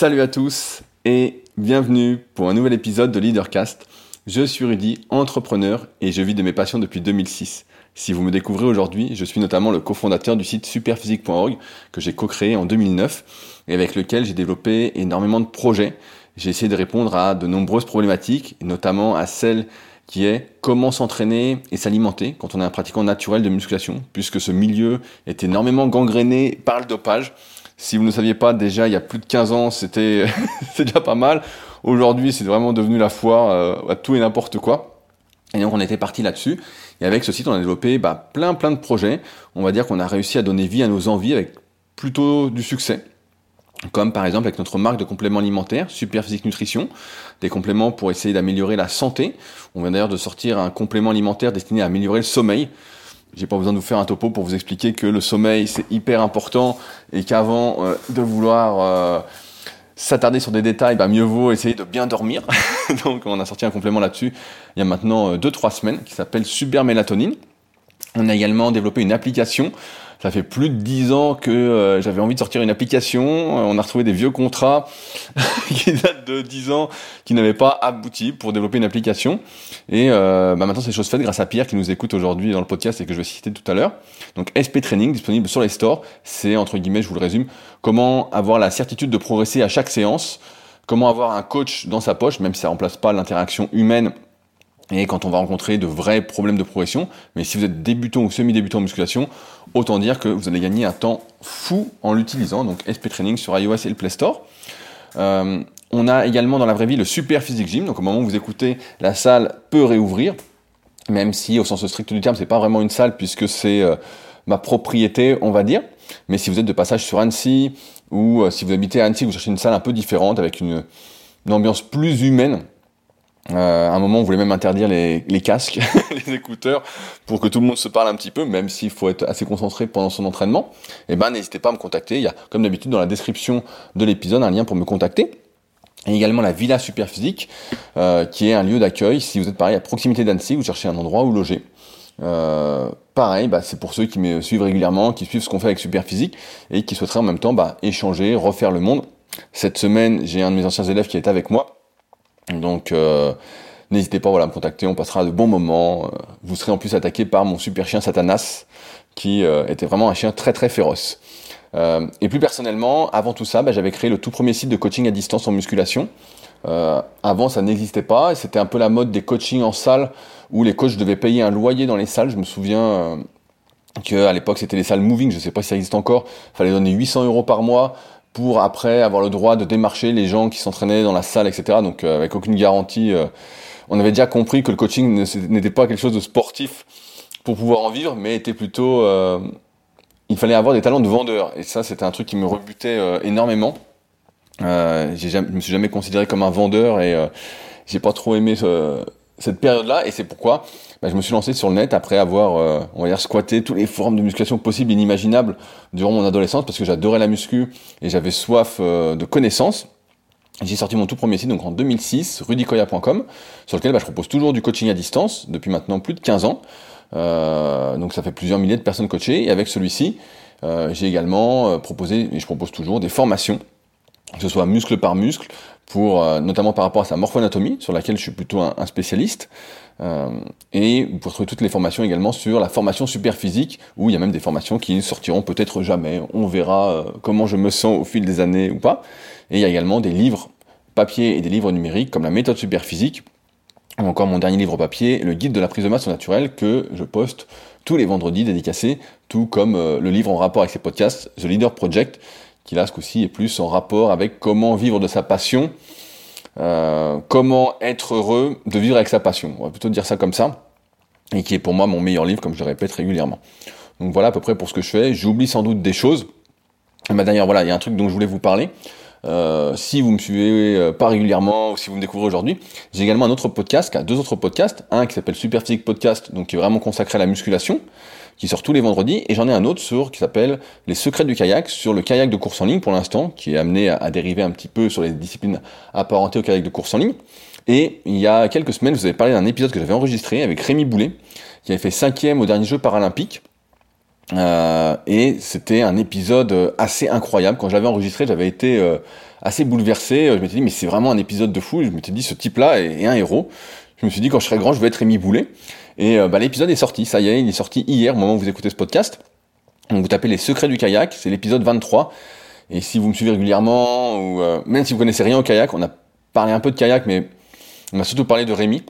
Salut à tous et bienvenue pour un nouvel épisode de Leadercast. Je suis Rudy, entrepreneur et je vis de mes passions depuis 2006. Si vous me découvrez aujourd'hui, je suis notamment le cofondateur du site superphysique.org que j'ai co-créé en 2009 et avec lequel j'ai développé énormément de projets. J'ai essayé de répondre à de nombreuses problématiques, notamment à celle qui est comment s'entraîner et s'alimenter quand on est un pratiquant naturel de musculation, puisque ce milieu est énormément gangréné par le dopage. Si vous ne saviez pas, déjà il y a plus de 15 ans, c'était déjà pas mal. Aujourd'hui, c'est vraiment devenu la foire euh, à tout et n'importe quoi. Et donc on était parti là-dessus. Et avec ce site, on a développé bah, plein plein de projets. On va dire qu'on a réussi à donner vie à nos envies avec plutôt du succès. Comme par exemple avec notre marque de compléments alimentaires, Super Physique Nutrition, des compléments pour essayer d'améliorer la santé. On vient d'ailleurs de sortir un complément alimentaire destiné à améliorer le sommeil. J'ai pas besoin de vous faire un topo pour vous expliquer que le sommeil c'est hyper important et qu'avant euh, de vouloir euh, s'attarder sur des détails, bah, mieux vaut essayer de bien dormir. Donc on a sorti un complément là-dessus il y a maintenant 2-3 euh, semaines qui s'appelle Super Mélatonine. On a également développé une application ça fait plus de dix ans que euh, j'avais envie de sortir une application. Euh, on a retrouvé des vieux contrats qui datent de dix ans, qui n'avaient pas abouti pour développer une application. Et euh, bah maintenant, c'est chose faite grâce à Pierre qui nous écoute aujourd'hui dans le podcast et que je vais citer tout à l'heure. Donc SP Training, disponible sur les stores. C'est, entre guillemets, je vous le résume, comment avoir la certitude de progresser à chaque séance, comment avoir un coach dans sa poche, même si ça remplace pas l'interaction humaine et quand on va rencontrer de vrais problèmes de progression. Mais si vous êtes débutant ou semi-débutant en musculation, autant dire que vous allez gagner un temps fou en l'utilisant. Donc SP Training sur iOS et le Play Store. Euh, on a également dans la vraie vie le Super Physique Gym. Donc au moment où vous écoutez, la salle peut réouvrir, même si au sens strict du terme, c'est pas vraiment une salle puisque c'est euh, ma propriété, on va dire. Mais si vous êtes de passage sur Annecy ou euh, si vous habitez à Annecy, vous cherchez une salle un peu différente avec une ambiance plus humaine, euh, à un moment, on voulait même interdire les, les casques, les écouteurs, pour que tout le monde se parle un petit peu, même s'il faut être assez concentré pendant son entraînement. Eh ben, n'hésitez pas à me contacter. Il y a, comme d'habitude, dans la description de l'épisode, un lien pour me contacter. Et également la Villa Superphysique, euh, qui est un lieu d'accueil. Si vous êtes pareil à proximité d'Annecy, vous cherchez un endroit où loger. Euh, pareil, bah, c'est pour ceux qui me suivent régulièrement, qui suivent ce qu'on fait avec Superphysique et qui souhaiteraient en même temps bah, échanger, refaire le monde. Cette semaine, j'ai un de mes anciens élèves qui est avec moi donc euh, n'hésitez pas voilà, à me contacter, on passera de bons moments. Euh, vous serez en plus attaqué par mon super chien Satanas, qui euh, était vraiment un chien très très féroce. et plus personnellement, avant tout ça, bah, j'avais créé le tout premier site de coaching à distance en musculation. avant, ça n'existait pas, c'était un peu la mode des coachings en salle, où les coachs devaient payer un loyer dans les salles. Je me souviens que à l'époque, c'était les salles moving, je ne sais pas si ça existe encore, fallait donner 800 euros par mois après avoir le droit de démarcher les gens qui s'entraînaient dans la salle, etc. Donc euh, avec aucune garantie. Euh, on avait déjà compris que le coaching n'était pas quelque chose de sportif pour pouvoir en vivre, mais était plutôt... Euh, il fallait avoir des talents de vendeur. Et ça, c'était un truc qui me rebutait énormément. Euh, je me suis jamais considéré comme un vendeur et j'ai pas trop aimé cette période-là. Et c'est pourquoi bah, je me suis lancé sur le net après avoir, euh, on va dire, squatté tous les forums de musculation possibles, inimaginables durant mon adolescence parce que j'adorais la muscu et j'avais soif euh, de connaissances. J'ai sorti mon tout premier site donc en 2006, rudicoya.com, sur lequel bah, je propose toujours du coaching à distance depuis maintenant plus de 15 ans. Euh, donc ça fait plusieurs milliers de personnes coachées. Et avec celui-ci, euh, j'ai également proposé, et je propose toujours, des formations, que ce soit muscle par muscle, pour notamment par rapport à sa morphoanatomie, sur laquelle je suis plutôt un spécialiste, euh, et vous pouvez trouver toutes les formations également sur la formation super physique, où il y a même des formations qui sortiront peut-être jamais. On verra euh, comment je me sens au fil des années ou pas. Et il y a également des livres papier et des livres numériques, comme la méthode super physique, ou encore mon dernier livre papier, le guide de la prise de masse naturelle, que je poste tous les vendredis dédicacés, tout comme euh, le livre en rapport avec ces podcasts, The Leader Project, qui là, ce coup-ci, est plus en rapport avec comment vivre de sa passion, euh, comment être heureux de vivre avec sa passion. On va plutôt dire ça comme ça. Et qui est pour moi mon meilleur livre, comme je le répète régulièrement. Donc voilà à peu près pour ce que je fais. J'oublie sans doute des choses. Mais d'ailleurs, voilà, il y a un truc dont je voulais vous parler. Euh, si vous me suivez euh, pas régulièrement ou si vous me découvrez aujourd'hui, j'ai également un autre podcast, deux autres podcasts, un qui s'appelle Super Physique Podcast, donc qui est vraiment consacré à la musculation, qui sort tous les vendredis, et j'en ai un autre sur qui s'appelle Les secrets du kayak, sur le kayak de course en ligne pour l'instant, qui est amené à, dériver un petit peu sur les disciplines apparentées au kayak de course en ligne. Et il y a quelques semaines, vous avez parlé d'un épisode que j'avais enregistré avec Rémi Boulet, qui avait fait cinquième au dernier jeu paralympique. Euh, et c'était un épisode assez incroyable. Quand je l'avais enregistré, j'avais été euh, assez bouleversé. Je m'étais dit, mais c'est vraiment un épisode de fou. Je m'étais dit, ce type-là est, un héros. Je me suis dit, quand je serai grand, je vais être Rémi Boulet. Et bah, l'épisode est sorti. Ça y est, il est sorti hier, au moment où vous écoutez ce podcast. Donc vous tapez les secrets du kayak. C'est l'épisode 23. Et si vous me suivez régulièrement, ou même si vous connaissez rien au kayak, on a parlé un peu de kayak, mais on a surtout parlé de Rémi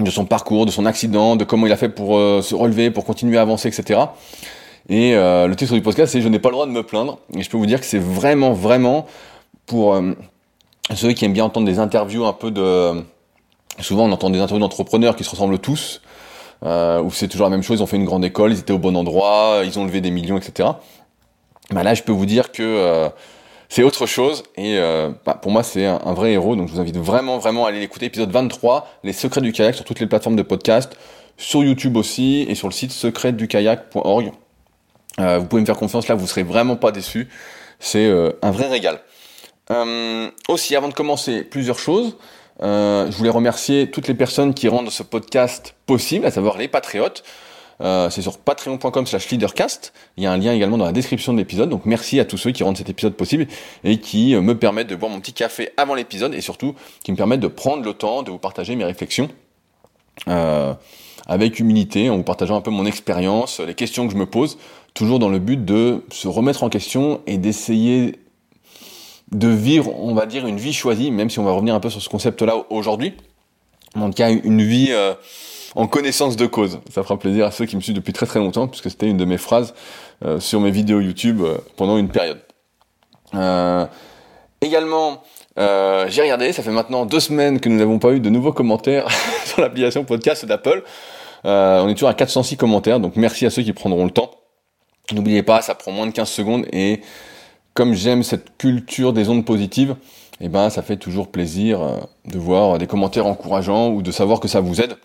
de son parcours, de son accident, de comment il a fait pour euh, se relever, pour continuer à avancer, etc. Et euh, le titre du podcast, c'est Je n'ai pas le droit de me plaindre. Et je peux vous dire que c'est vraiment, vraiment pour euh, ceux qui aiment bien entendre des interviews un peu de... Souvent, on entend des interviews d'entrepreneurs qui se ressemblent tous, où c'est toujours la même chose, ils ont fait une grande école, ils étaient au bon endroit, ils ont levé des millions, etc. Bah là, je peux vous dire que c'est autre chose. Et euh, bah, pour moi c'est un, vrai héros. Donc je vous invite vraiment vraiment à aller l'écouter. Épisode 23 les secrets du kayak sur toutes les plateformes de podcast sur YouTube aussi et sur le site secretdukayak.org euh, vous pouvez me faire confiance là vous serez vraiment pas déçus c'est euh, un vrai régal aussi avant de commencer plusieurs choses je voulais remercier toutes les personnes qui rendent ce podcast possible à savoir les patriotes euh, c'est sur patreon.com slash leadercast. Il y a un lien également dans la description de l'épisode. Donc merci à tous ceux qui rendent cet épisode possible et qui euh, me permettent de boire mon petit café avant l'épisode et surtout qui me permettent de prendre le temps de vous partager mes réflexions. Euh, avec humilité, en vous partageant un peu mon expérience, les questions que je me pose, toujours dans le but de se remettre en question et d'essayer de vivre, on va dire, une vie choisie, même si on va revenir un peu sur ce concept-là aujourd'hui. En tout cas, une vie en connaissance de cause. Ça fera plaisir à ceux qui me suivent depuis très très longtemps, puisque c'était une de mes phrases euh, sur mes vidéos YouTube euh, pendant une période. Euh, également, j'ai regardé, ça fait maintenant deux semaines que nous n'avons pas eu de nouveaux commentaires sur l'application podcast d'Apple. on est toujours à 406 commentaires, donc merci à ceux qui prendront le temps. N'oubliez pas, ça prend moins de 15 secondes et comme j'aime cette culture des ondes positives, eh ben, ça fait toujours plaisir de voir des commentaires encourageants ou de savoir que ça vous aide.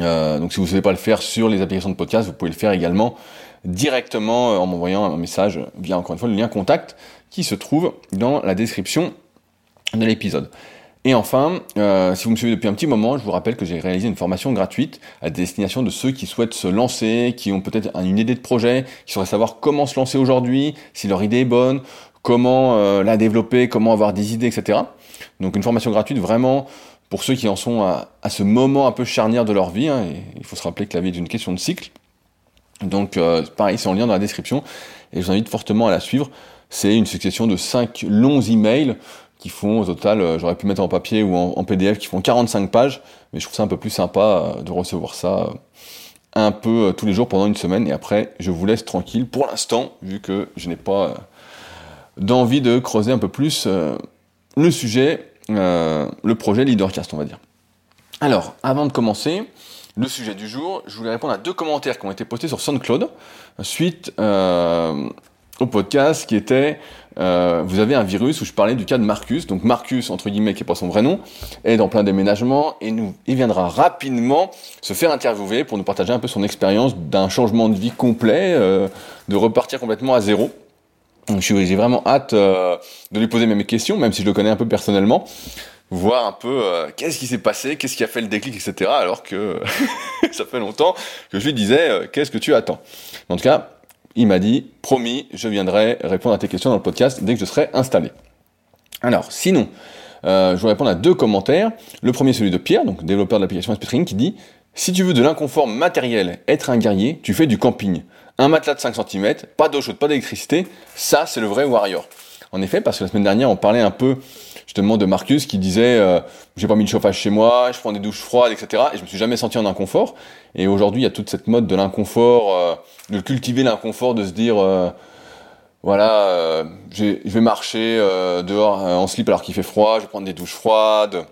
Euh, donc si vous ne savez pas le faire sur les applications de podcast, vous pouvez le faire également directement euh, en m'envoyant un message via encore une fois le lien contact qui se trouve dans la description de l'épisode. Et enfin, euh, si vous me suivez depuis un petit moment, je vous rappelle que j'ai réalisé une formation gratuite à destination de ceux qui souhaitent se lancer, qui ont peut-être une idée de projet, qui sauraient savoir comment se lancer aujourd'hui, si leur idée est bonne, comment la développer, comment avoir des idées, etc. Donc une formation gratuite vraiment pour ceux qui en sont à, ce moment un peu charnière de leur vie, hein, il faut se rappeler que la vie est une question de cycle. Donc euh, pareil, c'est en lien dans la description, et je vous invite fortement à la suivre. C'est une succession de 5 longs emails qui font au total, euh, j'aurais pu mettre en papier ou en, PDF, qui font 45 pages, mais je trouve ça un peu plus sympa euh, de recevoir ça un peu tous les jours pendant une semaine, et après je vous laisse tranquille pour l'instant, vu que je n'ai pas d'envie de creuser un peu plus le sujet euh, le projet Leadercast, on va dire. Alors, avant de commencer, le sujet du jour, je voulais répondre à deux commentaires qui ont été postés sur SoundCloud suite euh, au podcast qui était euh, vous avez un virus où je parlais du cas de Marcus. Donc Marcus, entre guillemets, qui n'est pas son vrai nom, est dans plein déménagement et nous, il viendra rapidement se faire interviewer pour nous partager un peu son expérience d'un changement de vie complet, de repartir complètement à zéro. Donc j'ai vraiment hâte euh, de lui poser mes questions, même si je le connais un peu personnellement, voir un peu euh, qu'est-ce qui s'est passé, qu'est-ce qui a fait le déclic, etc. Alors que ça fait longtemps que je lui disais euh, qu'est-ce que tu attends. En tout cas, il m'a dit promis, je viendrai répondre à tes questions dans le podcast dès que je serai installé. Alors, sinon, je vais répondre à deux commentaires. Le premier, celui de Pierre, donc développeur de l'application Spitring, qui dit si tu veux de l'inconfort matériel, être un guerrier, tu fais du camping un matelas de 5 cm, pas d'eau chaude, pas d'électricité, ça c'est le vrai warrior. En effet, parce que la semaine dernière, on parlait un peu justement de Marcus qui disait euh, j'ai pas mis de chauffage chez moi, je prends des douches froides, etc. Et je me suis jamais senti en inconfort. Et aujourd'hui, il y a toute cette mode de l'inconfort, euh, de cultiver l'inconfort, de se dire euh, voilà, je vais marcher dehors en slip alors qu'il fait froid, je vais prendre des douches froides.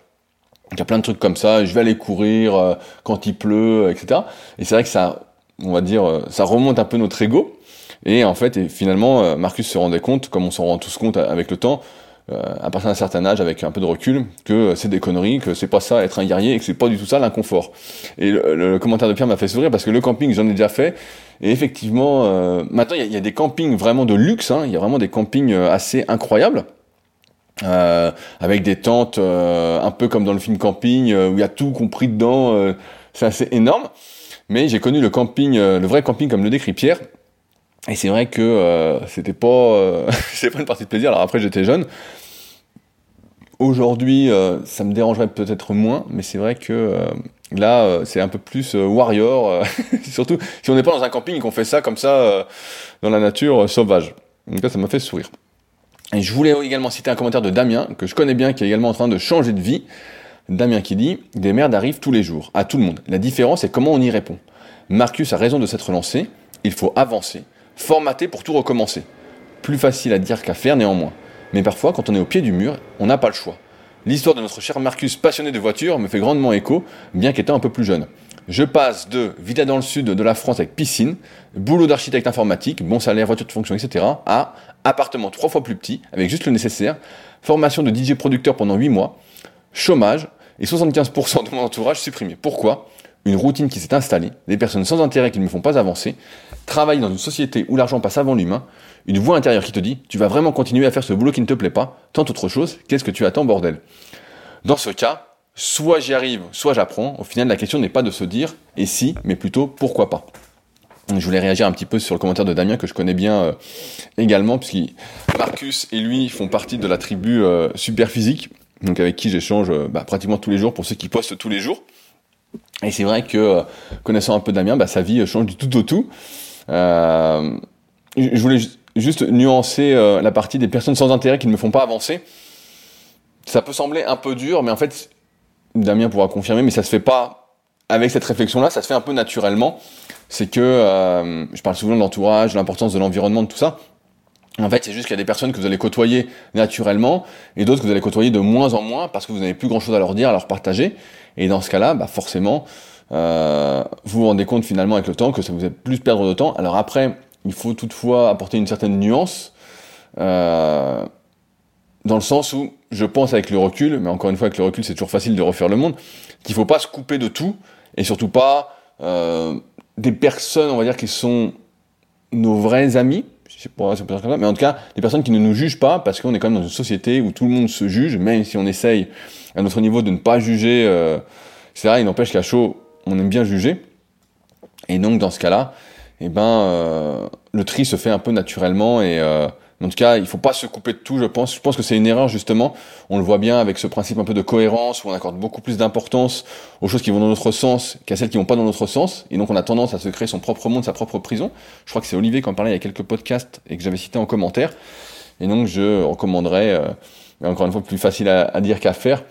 Il y a plein de trucs comme ça, je vais aller courir quand il pleut, etc. Et c'est vrai que ça on va dire, euh, ça remonte un peu notre ego. Et en fait, et finalement, euh, Marcus se rendait compte, comme on s'en rend tous compte avec le temps, euh, à partir d'un certain âge, avec un peu de recul, que c'est des conneries, que c'est pas ça être un guerrier, et que c'est pas du tout ça l'inconfort. Et le, commentaire de Pierre m'a fait sourire parce que le camping, j'en ai déjà fait, et effectivement, maintenant il y, a des campings vraiment de luxe, hein, il y a vraiment des campings assez incroyables. avec des tentes un peu comme dans le film Camping, où il y a tout compris dedans, c'est assez énorme. Mais j'ai connu le camping, euh, le vrai camping comme le décrit Pierre, Et c'est vrai que euh, c'était pas, euh, c'est pas une partie de plaisir. Alors après, j'étais jeune. Aujourd'hui, euh, ça me dérangerait peut-être moins, mais c'est vrai que là, c'est un peu plus warrior. surtout si on n'est pas dans un camping et qu'on fait ça comme ça dans la nature sauvage. Donc là, ça m'a fait sourire. Et je voulais également citer un commentaire de Damien, que je connais bien, qui est également en train de changer de vie. Damien qui dit Des merdes arrivent tous les jours, à tout le monde. La différence est comment on y répond. Marcus a raison de s'être lancé, il faut avancer, formater pour tout recommencer. Plus facile à dire qu'à faire néanmoins. Mais parfois, quand on est au pied du mur, on n'a pas le choix. L'histoire de notre cher Marcus passionné de voitures me fait grandement écho, bien qu'étant un peu plus jeune. Je passe de villa dans le sud de la France avec piscine, boulot d'architecte informatique, bon salaire, voiture de fonction, etc., à appartement trois fois plus petit, avec juste le nécessaire, formation de DJ producteur pendant 8 mois, chômage, et 75% de mon entourage supprimé. Pourquoi? Une routine qui s'est installée, des personnes sans intérêt qui ne me font pas avancer, travailler dans une société où l'argent passe avant l'humain, une voix intérieure qui te dit Tu vas vraiment continuer à faire ce boulot qui ne te plaît pas, tant autre chose, qu'est-ce que tu attends, bordel? Dans ce cas, soit j'y arrive, soit j'apprends. Au final, la question n'est pas de se dire et si, mais plutôt pourquoi pas? Je voulais réagir un petit peu sur le commentaire de Damien que je connais bien euh, également, puisque Marcus et lui font partie de la tribu euh, Super Physique, donc avec qui j'échange euh, bah, pratiquement tous les jours pour ceux qui postent tous les jours. Et c'est vrai que connaissant un peu Damien, bah, sa vie change du tout au tout. je voulais juste nuancer la partie des personnes sans intérêt qui ne me font pas avancer. Ça peut sembler un peu dur, mais en fait, Damien pourra confirmer, mais ça se fait pas avec cette réflexion-là, ça se fait un peu naturellement. C'est que euh, je parle souvent de l'entourage, de l'importance de l'environnement, de tout ça. En fait, c'est juste qu'il y a des personnes que vous allez côtoyer naturellement et d'autres que vous allez côtoyer de moins en moins parce que vous n'avez plus grand-chose à leur dire, à leur partager. Et dans ce cas-là, bah forcément, euh, vous vous rendez compte finalement avec le temps que ça vous fait plus perdre de temps. Alors après, il faut toutefois apporter une certaine nuance. Euh, dans le sens où je pense avec le recul, mais encore une fois avec le recul c'est toujours facile de refaire le monde, qu'il faut pas se couper de tout et surtout pas euh, des personnes on va dire qui sont nos vrais amis, comme ça, mais en tout cas des personnes qui ne nous jugent pas parce qu'on est quand même dans une société où tout le monde se juge, même si on essaye à notre niveau de ne pas juger, euh, etc. Il n'empêche qu'à chaud on aime bien juger et donc dans ce cas-là, eh ben euh, le tri se fait un peu naturellement et euh, en tout cas, il faut pas se couper de tout, je pense. Je pense que c'est une erreur, justement. On le voit bien avec ce principe un peu de cohérence, où on accorde beaucoup plus d'importance aux choses qui vont dans notre sens qu'à celles qui vont pas dans notre sens. Et donc, on a tendance à se créer son propre monde, sa propre prison. Je crois que c'est Olivier qui en parlait il y a quelques podcasts et que j'avais cité en commentaire. Et donc, je recommanderais, euh, encore une fois, plus facile à, dire qu'à faire,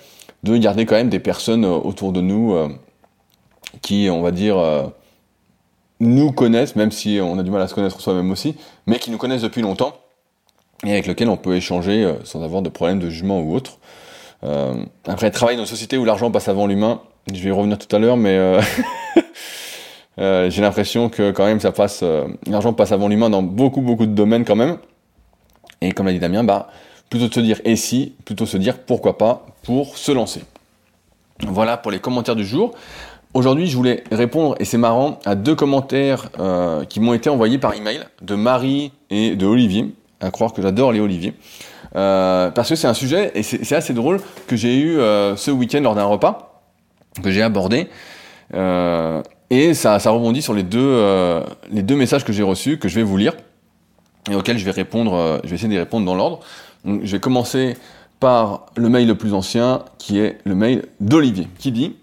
de garder quand même des personnes euh, autour de nous euh, qui, on va dire, nous connaissent, même si on a du mal à se connaître soi-même aussi, mais qui nous connaissent depuis longtemps et avec lequel on peut échanger euh, sans avoir de problème de jugement ou autre. Euh, après, travailler dans une société où l'argent passe avant l'humain, je vais y revenir tout à l'heure, mais euh, j'ai l'impression que quand même ça passe, l'argent passe avant l'humain dans beaucoup beaucoup de domaines quand même. Et comme l'a dit Damien, bah plutôt de se dire et si, plutôt se dire pourquoi pas pour se lancer. Voilà pour les commentaires du jour. Aujourd'hui, je voulais répondre, et c'est marrant, à deux commentaires qui m'ont été envoyés par email de Marie et de Olivier à croire que j'adore les oliviers. Euh, parce que c'est un sujet, et c'est assez drôle, que j'ai eu euh, ce week-end lors d'un repas, que j'ai abordé. Euh, et ça, ça rebondit sur les deux, les deux messages que j'ai reçus, que je vais vous lire, et auxquels je vais répondre, je vais essayer d'y répondre dans l'ordre. Je vais commencer par le mail le plus ancien, qui est le mail d'Olivier, qui dit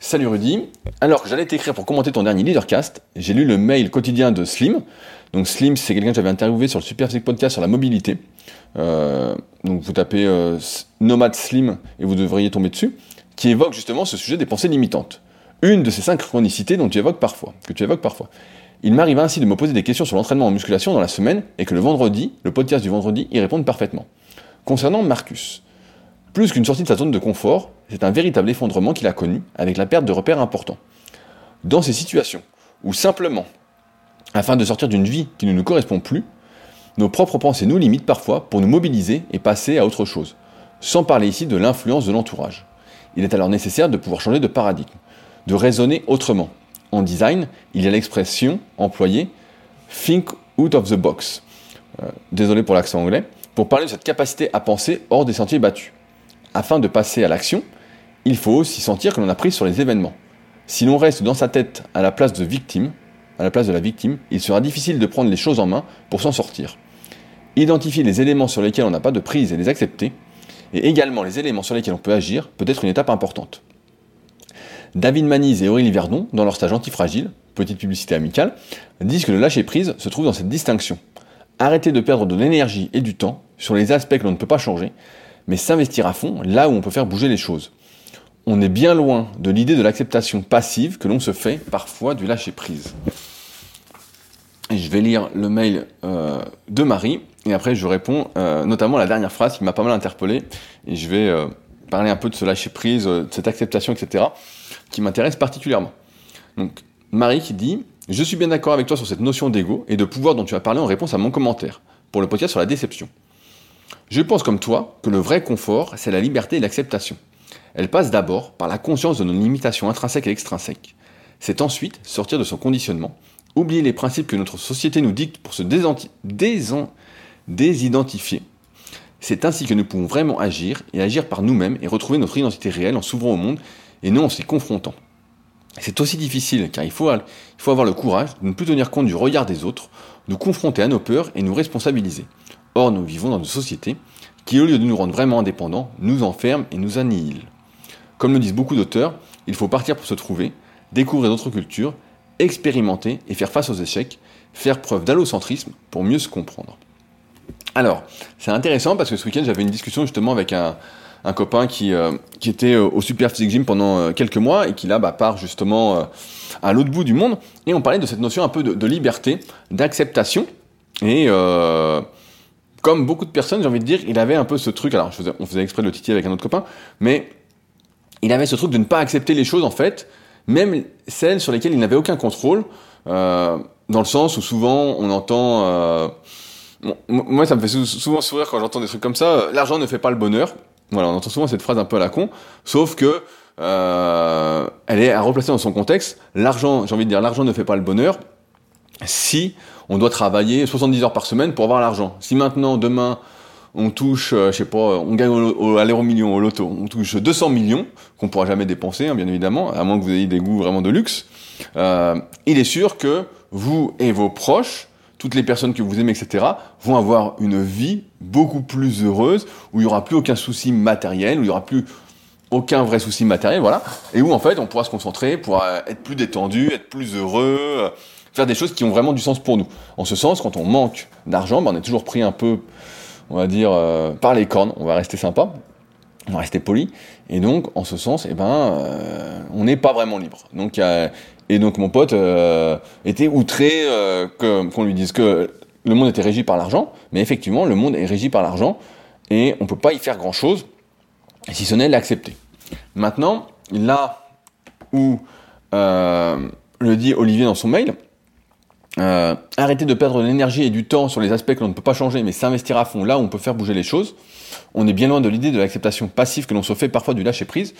Salut Rudy, alors que j'allais t'écrire pour commenter ton dernier leadercast, j'ai lu le mail quotidien de Slim, donc Slim, c'est quelqu'un que j'avais interviewé sur le Super Podcast sur la mobilité. Euh, donc vous tapez euh, Nomad Slim et vous devriez tomber dessus, qui évoque justement ce sujet des pensées limitantes. Une de ces cinq chronicités dont tu évoques parfois, que tu évoques parfois. Il m'arrive ainsi de me poser des questions sur l'entraînement en musculation dans la semaine et que le vendredi, le podcast du vendredi, y répond parfaitement. Concernant Marcus, plus qu'une sortie de sa zone de confort, c'est un véritable effondrement qu'il a connu avec la perte de repères importants. Dans ces situations où simplement afin de sortir d'une vie qui ne nous correspond plus, nos propres pensées nous limitent parfois pour nous mobiliser et passer à autre chose, sans parler ici de l'influence de l'entourage. Il est alors nécessaire de pouvoir changer de paradigme, de raisonner autrement. En design, il y a l'expression employée think out of the box. Euh, désolé pour l'accent anglais, pour parler de cette capacité à penser hors des sentiers battus. Afin de passer à l'action, il faut aussi sentir que l'on a pris sur les événements. Si l'on reste dans sa tête à la place de victime, à la place de la victime, il sera difficile de prendre les choses en main pour s'en sortir. Identifier les éléments sur lesquels on n'a pas de prise et les accepter, et également les éléments sur lesquels on peut agir, peut être une étape importante. David Manise et Aurélie Verdon, dans leur stage antifragile, petite publicité amicale, disent que le lâcher-prise se trouve dans cette distinction. Arrêter de perdre de l'énergie et du temps sur les aspects que l'on ne peut pas changer, mais s'investir à fond là où on peut faire bouger les choses. On est bien loin de l'idée de l'acceptation passive que l'on se fait parfois du lâcher-prise. Et je vais lire le mail euh, de Marie, et après je réponds euh, notamment à la dernière phrase qui m'a pas mal interpellé, et je vais euh, parler un peu de ce lâcher-prise, de cette acceptation, etc., qui m'intéresse particulièrement. Donc, Marie qui dit Je suis bien d'accord avec toi sur cette notion d'ego et de pouvoir dont tu as parlé en réponse à mon commentaire pour le podcast sur la déception. Je pense comme toi que le vrai confort, c'est la liberté et l'acceptation. Elle passe d'abord par la conscience de nos limitations intrinsèques et extrinsèques. C'est ensuite sortir de son conditionnement, oublier les principes que notre société nous dicte pour se désidentifier. C'est ainsi que nous pouvons vraiment agir et agir par nous-mêmes et retrouver notre identité réelle en s'ouvrant au monde et non en s'y confrontant. C'est aussi difficile car il faut, il faut avoir le courage de ne plus tenir compte du regard des autres, nous confronter à nos peurs et nous responsabiliser. Or, nous vivons dans une société qui, au lieu de nous rendre vraiment indépendants, nous enferme et nous annihile. Comme le disent beaucoup d'auteurs, il faut partir pour se trouver, découvrir d'autres cultures, expérimenter et faire face aux échecs, faire preuve d'allocentrisme pour mieux se comprendre. Alors, c'est intéressant parce que ce week-end, j'avais une discussion justement avec un, copain qui, euh, qui était euh, au Super Physique Gym pendant euh, quelques mois et qui là bah, part justement à l'autre bout du monde. Et on parlait de cette notion un peu de, de liberté, d'acceptation. Et comme beaucoup de personnes, j'ai envie de dire, il avait un peu ce truc, alors on faisait exprès de le titiller avec un autre copain, mais il avait ce truc de ne pas accepter les choses en fait, même celles sur lesquelles il n'avait aucun contrôle, euh, dans le sens où souvent on entend... Euh, moi ça me fait souvent sourire quand j'entends des trucs comme ça, euh, l'argent ne fait pas le bonheur. Voilà, on entend souvent cette phrase un peu à la con, sauf que elle est à replacer dans son contexte. L'argent, j'ai envie de dire, l'argent ne fait pas le bonheur si on doit travailler 70 heures par semaine pour avoir l'argent. Si maintenant, demain, on touche, euh, je sais pas, on gagne au, à l'euro million au loto, on touche 200 millions qu'on pourra jamais dépenser, hein, bien évidemment, à moins que vous ayez des goûts vraiment de luxe. Euh, il est sûr que vous et vos proches, toutes les personnes que vous aimez, etc., vont avoir une vie beaucoup plus heureuse, où il y aura plus aucun souci matériel, où il y aura plus aucun vrai souci matériel, voilà, et où en fait on pourra se concentrer, pourra être plus détendu, être plus heureux, faire des choses qui ont vraiment du sens pour nous. En ce sens, quand on manque d'argent, ben, on est toujours pris un peu, on va dire, euh, par les cornes. On va rester sympa, on va rester poli. Et donc, en ce sens, eh ben, euh, on n'est pas vraiment libre. Donc, et donc, mon pote euh, était outré qu'on lui dise que le monde était régi par l'argent. Mais effectivement, le monde est régi par l'argent et on peut pas y faire grand chose si ce n'est l'accepter. Maintenant, là où le dit Olivier dans son mail, euh, arrêter de perdre de l'énergie et du temps sur les aspects que l'on ne peut pas changer, mais s'investir à fond là où on peut faire bouger les choses. On est bien loin de l'idée de l'acceptation passive que l'on se fait parfois du lâcher prise.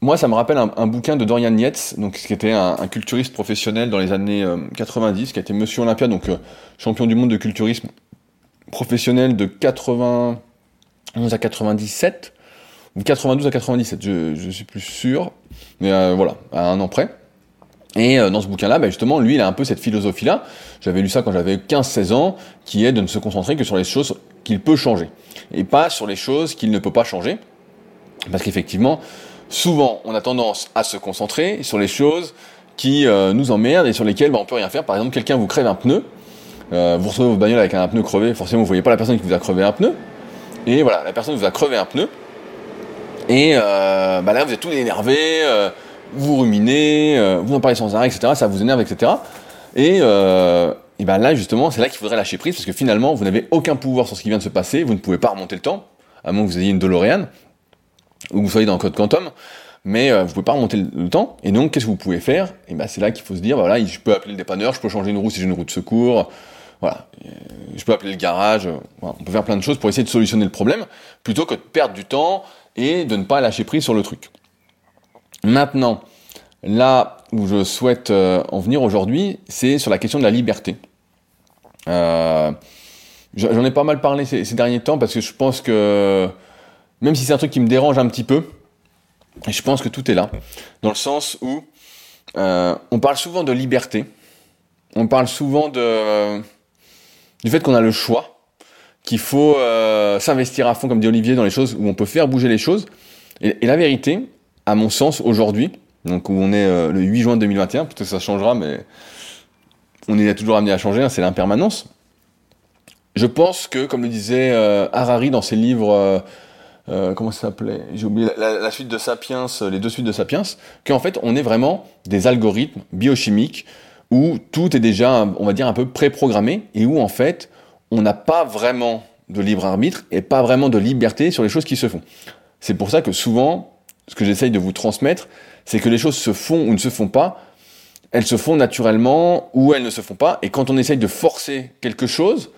Moi, ça me rappelle un, bouquin de Dorian Yates, donc qui était un, culturiste professionnel dans les années 90, euh, qui a été Monsieur Olympia, donc euh, champion du monde de culturisme professionnel de 91 à 97 ou 92 à 97, je, je suis plus sûr, mais voilà, à un an près. Et euh, dans ce bouquin-là, bah justement, lui, il a un peu cette philosophie-là. J'avais lu ça quand j'avais 15-16 ans, qui est de ne se concentrer que sur les choses qu'il peut changer, et pas sur les choses qu'il ne peut pas changer. Parce qu'effectivement, souvent, on a tendance à se concentrer sur les choses qui euh, nous emmerdent et sur lesquelles bah, on peut rien faire. Par exemple, quelqu'un vous crève un pneu, euh, vous recevez votre bagnole avec un pneu crevé, forcément, vous voyez pas la personne qui vous a crevé un pneu. Et voilà, la personne vous a crevé un pneu. Et bah là, vous êtes tout énervé vous ruminez, euh, vous en parlez sans arrêt, etc. Ça vous énerve, etc. Et, euh, et ben là, justement, c'est là qu'il faudrait lâcher prise, parce que finalement, vous n'avez aucun pouvoir sur ce qui vient de se passer, vous ne pouvez pas remonter le temps, à moins que vous ayez une DeLorean, ou que vous soyez dans le code quantum, mais euh, vous pouvez pas remonter le, temps. Et donc, qu'est-ce que vous pouvez faire? Et ben c'est là qu'il faut se dire, voilà, je peux appeler le dépanneur, je peux changer une roue si j'ai une roue de secours, voilà, je peux appeler le garage, on peut faire plein de choses pour essayer de solutionner le problème, plutôt que de perdre du temps et de ne pas lâcher prise sur le truc. Maintenant, là où je souhaite euh, en venir aujourd'hui, c'est sur la question de la liberté. Euh, j'en ai pas mal parlé ces, derniers temps parce que je pense que, même si c'est un truc qui me dérange un petit peu, je pense que tout est là. Dans le sens où on parle souvent de liberté. On parle souvent de, du fait qu'on a le choix, qu'il faut s'investir à fond, comme dit Olivier, dans les choses où on peut faire bouger les choses. Et la vérité, à mon sens, aujourd'hui, donc où on est le 8 juin 2021, peut-être que ça changera, mais on est toujours amené à changer, hein, c'est l'impermanence. Je pense que, comme le disait euh, Harari dans ses livres, euh, euh, comment ça s'appelait? J'ai oublié la, suite de Sapiens, les deux suites de Sapiens, qu'en fait, on est vraiment des algorithmes biochimiques où tout est déjà, on va dire, un peu préprogrammé et où en fait, on n'a pas vraiment de libre arbitre et pas vraiment de liberté sur les choses qui se font. C'est pour ça que souvent, ce que j'essaye de vous transmettre, c'est que les choses se font ou ne se font pas elles se font naturellement ou elles ne se font pas. Et quand on essaye de forcer quelque chose,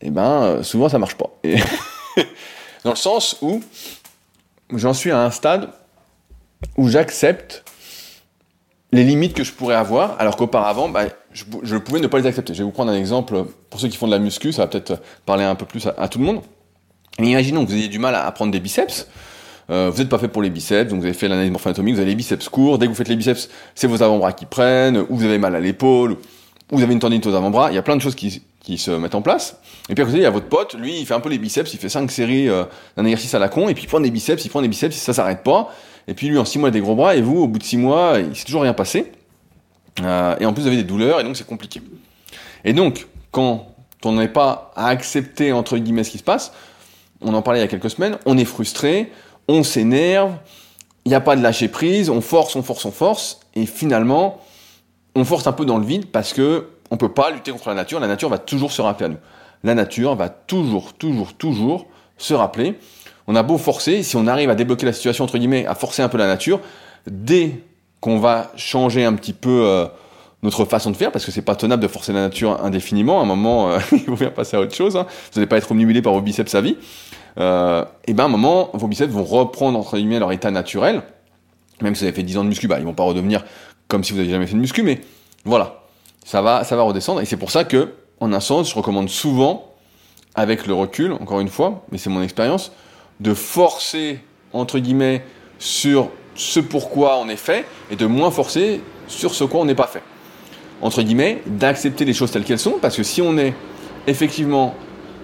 eh ben, euh, souvent ça marche pas. Dans le sens où j'en suis à un stade où j'accepte les limites que je pourrais avoir, alors qu'auparavant, bah, je, pouvais ne pas les accepter. Je vais vous prendre un exemple pour ceux qui font de la muscu, ça va peut-être parler un peu plus à, tout le monde. imaginons que vous ayez du mal à prendre des biceps. Euh, vous n'êtes pas fait pour les biceps, donc vous avez fait l'analyse morpho-anatomique, vous avez les biceps courts, dès que vous faites les biceps, c'est vos avant-bras qui prennent, ou vous avez mal à l'épaule, ou vous avez une tendinite aux avant-bras, il y a plein de choses qui, se mettent en place. Et puis à côté, il y a votre pote, lui, il fait un peu les biceps, il fait 5 séries euh, d'un exercice à la con, et puis il prend des biceps, il prend des biceps, ça s'arrête pas. Et puis lui, en 6 mois, il a des gros bras, et vous, au bout de 6 mois, il s'est toujours rien passé. Euh, et en plus, vous avez des douleurs, et donc c'est compliqué. Et donc, quand on n'est pas à accepter, entre guillemets, ce qui se passe, on en parlait il y a quelques semaines, on est frustré, on s'énerve, il n'y a pas de lâcher prise, on force, on force, on force, et finalement, on force un peu dans le vide parce que on peut pas lutter contre la nature. La nature va toujours se rappeler à nous. La nature va toujours, toujours, toujours se rappeler. On a beau forcer, si on arrive à débloquer la situation entre guillemets, à forcer un peu la nature, dès qu'on va changer un petit peu euh, notre façon de faire, parce que c'est pas tenable de forcer la nature indéfiniment. À un moment, euh, il faut bien passer à autre chose. Hein. Vous n'allez pas être omnibulé par vos biceps à vie euh, et ben à un moment, vos biceps vont reprendre entre guillemets leur état naturel. Même si vous avez fait 10 ans de muscu, bah, ils vont pas redevenir comme si vous n'aviez jamais fait de muscu, mais voilà, ça va, ça va redescendre. Et c'est pour ça que, en un sens, je recommande souvent, avec le recul, encore une fois, mais c'est mon expérience, de forcer entre guillemets sur ce pourquoi on est fait et de moins forcer sur ce quoi on n'est pas fait. Entre guillemets, d'accepter les choses telles qu'elles sont, parce que si on est effectivement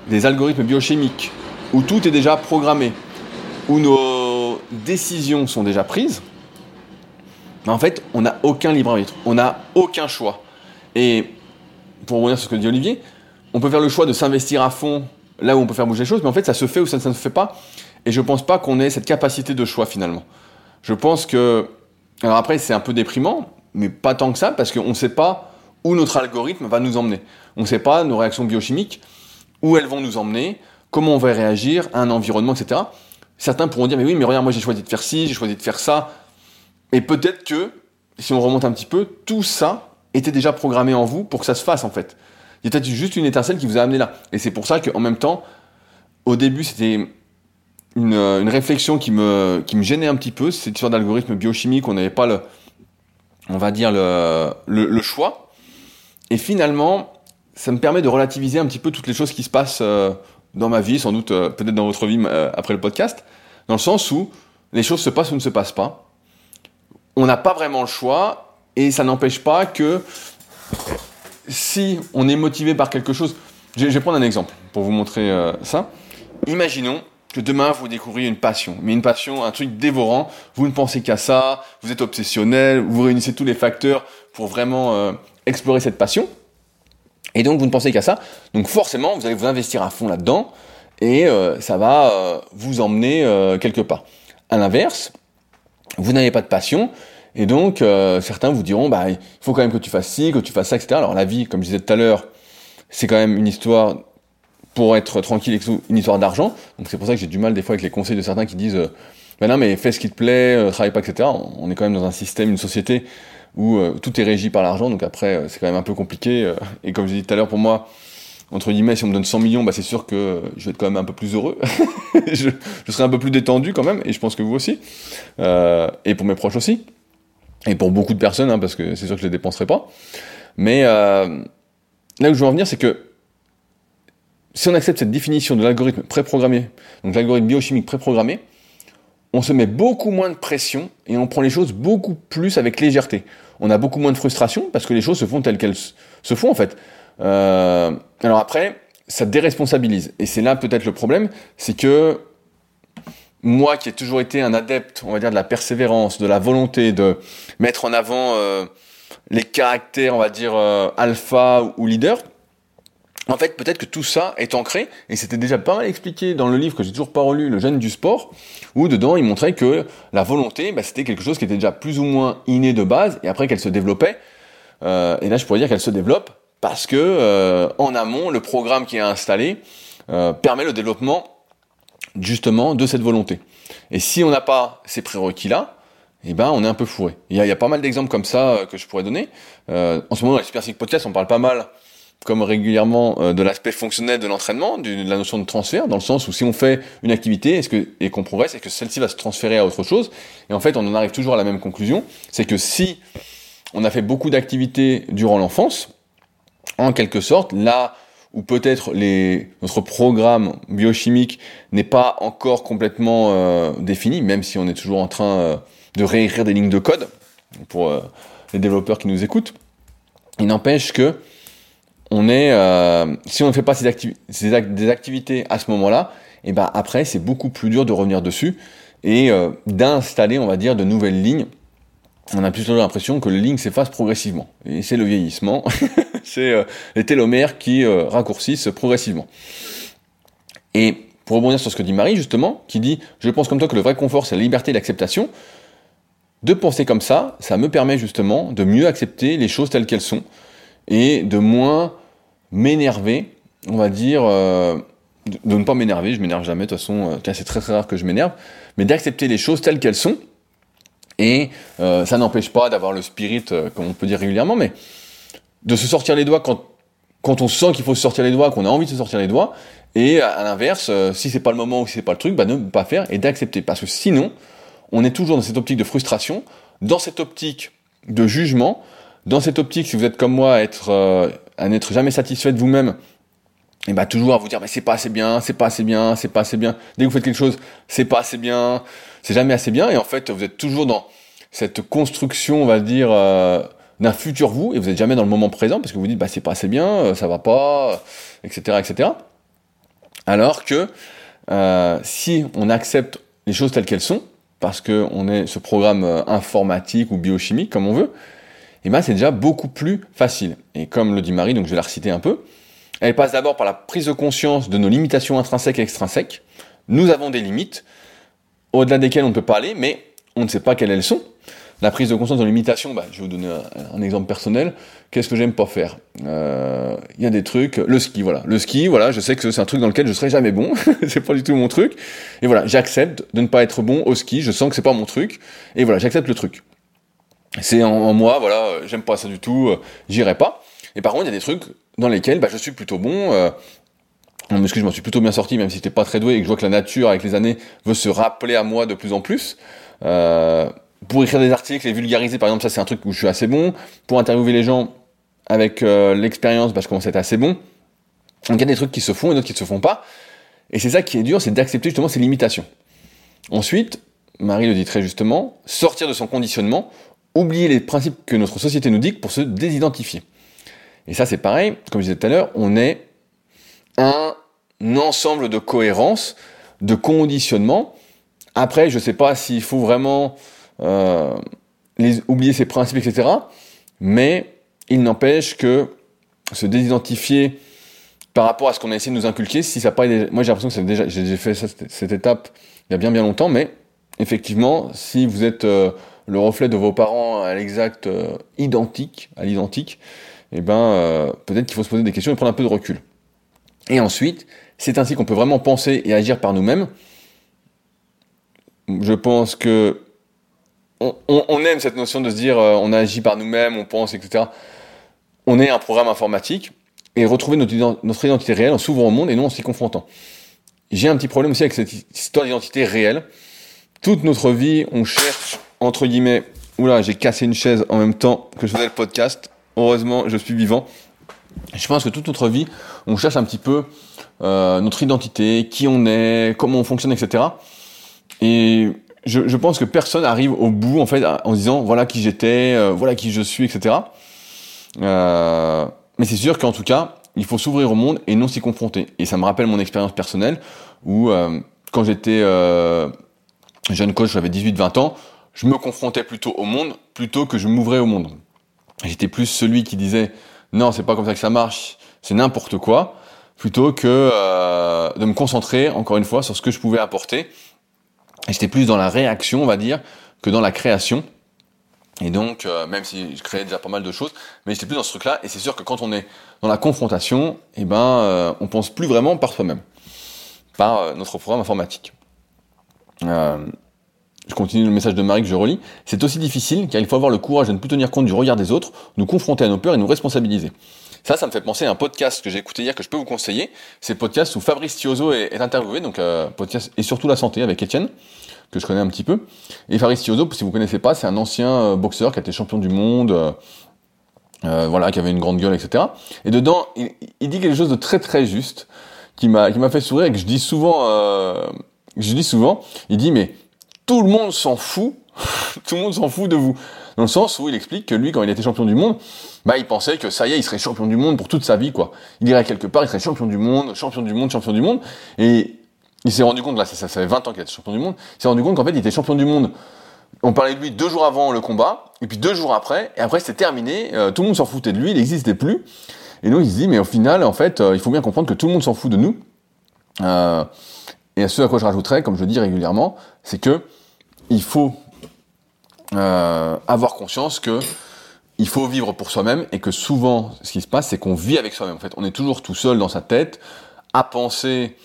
des algorithmes biochimiques où tout est déjà programmé, où nos décisions sont déjà prises, en fait, on n'a aucun libre arbitre, on n'a aucun choix. Et pour revenir sur ce que dit Olivier, on peut faire le choix de s'investir à fond là où on peut faire bouger les choses, mais en fait, ça se fait ou ça ne se fait pas. Et je pense pas qu'on ait cette capacité de choix finalement. Je pense que. Alors après, c'est un peu déprimant, mais pas tant que ça, parce qu'on ne sait pas où notre algorithme va nous emmener. On ne sait pas nos réactions biochimiques, où elles vont nous emmener comment on va réagir à un environnement, etc. Certains pourront dire, mais oui, mais regarde, moi j'ai choisi de faire ci, j'ai choisi de faire ça. Et peut-être que, si on remonte un petit peu, tout ça était déjà programmé en vous pour que ça se fasse, en fait. Il y a peut-être juste une étincelle qui vous a amené là. Et c'est pour ça qu'en même temps, au début, c'était une, une, réflexion qui me, qui me gênait un petit peu, cette histoire d'algorithme biochimique, on n'avait pas le, on va dire, le, le, choix. Et finalement, ça me permet de relativiser un petit peu toutes les choses qui se passent euh, dans ma vie, sans doute euh, peut-être dans votre vie euh, après le podcast, dans le sens où les choses se passent ou ne se passent pas. On n'a pas vraiment le choix et ça n'empêche pas que si on est motivé par quelque chose, je, vais prendre un exemple pour vous montrer euh, ça. Imaginons que demain vous découvriez une passion, mais une passion, un truc dévorant, vous ne pensez qu'à ça, vous êtes obsessionnel, vous réunissez tous les facteurs pour vraiment explorer cette passion. Et donc vous ne pensez qu'à ça. Donc forcément, vous allez vous investir à fond là-dedans et euh, ça va euh, vous emmener euh, quelque part. À l'inverse, vous n'avez pas de passion et donc certains vous diront bah il faut quand même que tu fasses ci, que tu fasses ça, etc. Alors la vie, comme je disais tout à l'heure, c'est quand même une histoire pour être tranquille, une histoire d'argent. Donc c'est pour ça que j'ai du mal des fois avec les conseils de certains qui disent bah non mais fais ce qui te plaît, travaille pas, etc. On est quand même dans un système, une société où euh, tout est régi par l'argent, donc après euh, c'est quand même un peu compliqué. Euh, et comme je dit tout à l'heure, pour moi, entre guillemets, si on me donne 100 millions, bah, c'est sûr que je vais être quand même un peu plus heureux. je, serai un peu plus détendu quand même, et je pense que vous aussi. et pour mes proches aussi. Et pour beaucoup de personnes, hein, parce que c'est sûr que je les dépenserai pas. Mais là où je veux en venir, c'est que si on accepte cette définition de l'algorithme préprogrammé, donc l'algorithme biochimique préprogrammé, on se met beaucoup moins de pression et on prend les choses beaucoup plus avec légèreté. On a beaucoup moins de frustration parce que les choses se font telles qu'elles se font en fait. Euh, alors après, ça déresponsabilise. Et c'est là peut-être le problème, c'est que moi qui ai toujours été un adepte, on va dire, de la persévérance, de la volonté de mettre en avant euh, les caractères, on va dire, euh, alpha ou leader, en fait, peut-être que tout ça est ancré, et c'était déjà pas mal expliqué dans le livre que j'ai toujours pas relu, Le jeune du sport, où dedans il montrait que la volonté, bah, c'était quelque chose qui était déjà plus ou moins inné de base, et après qu'elle se développait. Euh, et là, je pourrais dire qu'elle se développe parce que euh, en amont, le programme qui est installé euh, permet le développement justement de cette volonté. Et si on n'a pas ces prérequis-là, eh ben on est un peu fourré. Il y a, y a pas mal d'exemples comme ça que je pourrais donner. en ce moment, dans les Super Podcast, on parle pas mal comme régulièrement euh, de l'aspect fonctionnel de l'entraînement, de la notion de transfert, dans le sens où si on fait une activité est-ce que, et qu'on progresse, est-ce que celle-ci va se transférer à autre chose? Et en fait, on en arrive toujours à la même conclusion, c'est que si on a fait beaucoup d'activités durant l'enfance, en quelque sorte, là où peut-être notre programme biochimique n'est pas encore complètement euh, défini, même si on est toujours en train euh, de réécrire des lignes de code pour les développeurs qui nous écoutent, il n'empêche que on est, euh, si on ne fait pas ces, des activités à ce moment-là, et eh ben après c'est beaucoup plus dur de revenir dessus et euh, d'installer, on va dire, de nouvelles lignes. On a plutôt l'impression que les lignes s'effacent progressivement. Et c'est le vieillissement, c'est euh, les télomères qui raccourcissent progressivement. Et pour rebondir sur ce que dit Marie, justement, qui dit Je pense comme toi que le vrai confort, c'est la liberté et l'acceptation. De penser comme ça, ça me permet justement de mieux accepter les choses telles qu'elles sont et de moins m'énerver, on va dire, euh, de, ne pas m'énerver, je m'énerve jamais, de toute façon, euh, c'est très très rare que je m'énerve, mais d'accepter les choses telles qu'elles sont, et euh, ça n'empêche pas d'avoir le spirit, comme on peut dire régulièrement, mais de se sortir les doigts quand, quand on sent qu'il faut se sortir les doigts, qu'on a envie de se sortir les doigts, et à, l'inverse, si c'est pas le moment ou si c'est pas le truc, bah ne pas faire et d'accepter, parce que sinon, on est toujours dans cette optique de frustration, dans cette optique de jugement, dans cette optique, si vous êtes comme moi, être à n'être jamais satisfait de vous-même, et bah toujours à vous dire mais c'est pas assez bien, c'est pas assez bien, c'est pas assez bien. Dès que vous faites quelque chose, c'est pas assez bien, c'est jamais assez bien, et en fait vous êtes toujours dans cette construction, on va dire, euh, d'un futur vous, et vous êtes jamais dans le moment présent parce que vous dites bah c'est pas assez bien, euh, ça va pas, etc., euh, etc. Alors que si on accepte les choses telles qu'elles sont, parce que on est ce programme informatique ou biochimique comme on veut, eh ben c'est déjà beaucoup plus facile. Et comme le dit Marie, donc je vais la reciter un peu, elle passe d'abord par la prise de conscience de nos limitations intrinsèques et extrinsèques. Nous avons des limites, au-delà desquelles on ne peut pas aller, mais on ne sait pas quelles elles sont. La prise de conscience de nos limitations, bah, je vais vous donner un, exemple personnel. Qu'est-ce que j'aime pas faire? Euh, Il y a des trucs, le ski, voilà. Le ski, voilà, je sais que c'est un truc dans lequel je serai jamais bon. c'est pas du tout mon truc. Et voilà, j'accepte de ne pas être bon au ski. Je sens que c'est pas mon truc. Et voilà, j'accepte le truc c'est en, moi, voilà, euh, j'aime pas ça du tout, euh, j'irai pas. Et par contre, il y a des trucs dans lesquels bah, je suis plutôt bon. Euh, parce je m'en suis plutôt bien sorti, même si j'étais pas très doué et que je vois que la nature, avec les années, veut se rappeler à moi de plus en plus. Euh, pour écrire des articles et vulgariser, par exemple, ça c'est un truc où je suis assez bon. Pour interviewer les gens avec l'expérience, bah, je commence à être assez bon. Donc il y a des trucs qui se font et d'autres qui ne se font pas. Et c'est ça qui est dur, c'est d'accepter justement ces limitations. Ensuite, Marie le dit très justement, sortir de son conditionnement oublier les principes que notre société nous dicte pour se désidentifier. Et ça, c'est pareil, comme je disais tout à l'heure, on est un ensemble de cohérence, de conditionnement. Après, je ne sais pas s'il faut vraiment euh, oublier ces principes, etc. Mais il n'empêche que se désidentifier par rapport à ce qu'on a essayé de nous inculquer, si ça pas moi j'ai l'impression que fait cette, étape il y a bien bien longtemps, mais effectivement, si vous êtes euh, le reflet de vos parents à l'exact euh, identique, à l'identique, eh ben euh, peut-être qu'il faut se poser des questions et prendre un peu de recul. Et ensuite, c'est ainsi qu'on peut vraiment penser et agir par nous-mêmes. Je pense que on, aime cette notion de se dire euh, on agit par nous-mêmes, on pense, etc. On est un programme informatique et retrouver notre, notre identité réelle en s'ouvrant au monde et non en s'y confrontant. J'ai un petit problème aussi avec cette histoire d'identité réelle. Toute notre vie, on cherche entre guillemets, oula, j'ai cassé une chaise en même temps que je faisais le podcast. Heureusement, je suis vivant. Je pense que toute notre vie, on cherche un petit peu euh, notre identité, qui on est, comment on fonctionne, etc. Et je, je, pense que personne arrive au bout en fait en disant voilà qui j'étais, euh, voilà qui je suis, etc. Euh, mais c'est sûr qu'en tout cas, il faut s'ouvrir au monde et non s'y confronter. Et ça me rappelle mon expérience personnelle où euh, quand j'étais euh, jeune coach, j'avais 18-20 ans, je me confrontais plutôt au monde plutôt que je m'ouvrais au monde. J'étais plus celui qui disait non, c'est pas comme ça que ça marche, c'est n'importe quoi, plutôt que euh, de me concentrer encore une fois sur ce que je pouvais apporter. J'étais plus dans la réaction, on va dire, que dans la création. Et donc, euh, même si je créais déjà pas mal de choses, mais j'étais plus dans ce truc-là. Et c'est sûr que quand on est dans la confrontation, eh ben, euh, on pense plus vraiment par soi-même, par euh, notre programme informatique. Je continue le message de Marie que je relis. C'est aussi difficile car il faut avoir le courage de ne plus tenir compte du regard des autres, nous confronter à nos peurs et nous responsabiliser. Ça, ça me fait penser à un podcast que j'ai écouté hier que je peux vous conseiller. C'est le podcast où Fabrice Tiozo est, interviewé, donc euh, podcast et surtout la santé avec Étienne que je connais un petit peu. Et Fabrice Tiozo, si vous connaissez pas, c'est un ancien euh, boxeur qui a été champion du monde, euh, euh, voilà, qui avait une grande gueule, etc. Et dedans, il, il, dit quelque chose de très très juste qui m'a qui m'a fait sourire et que je dis souvent, euh, je dis souvent. Il dit mais tout le monde s'en fout, tout le monde s'en fout de vous. Dans le sens où il explique que lui, quand il était champion du monde, bah il pensait que ça y est, il serait champion du monde pour toute sa vie, quoi. Il irait quelque part, il serait champion du monde, champion du monde, champion du monde, et il s'est rendu compte, là, ça, fait 20 ans qu'il était champion du monde, il s'est rendu compte qu'en fait, il était champion du monde. On parlait de lui deux jours avant le combat, et puis deux jours après, et après c'était terminé, euh, tout le monde s'en foutait de lui, il n'existait plus. Et donc il se dit, mais au final, en fait, euh, il faut bien comprendre que tout le monde s'en fout de nous. Euh, et à ce à quoi je rajouterais, comme je dis régulièrement, c'est que il faut euh, avoir conscience que il faut vivre pour soi-même et que souvent, ce qui se passe, c'est qu'on vit avec soi-même. En fait, on est toujours tout seul dans sa tête, à penser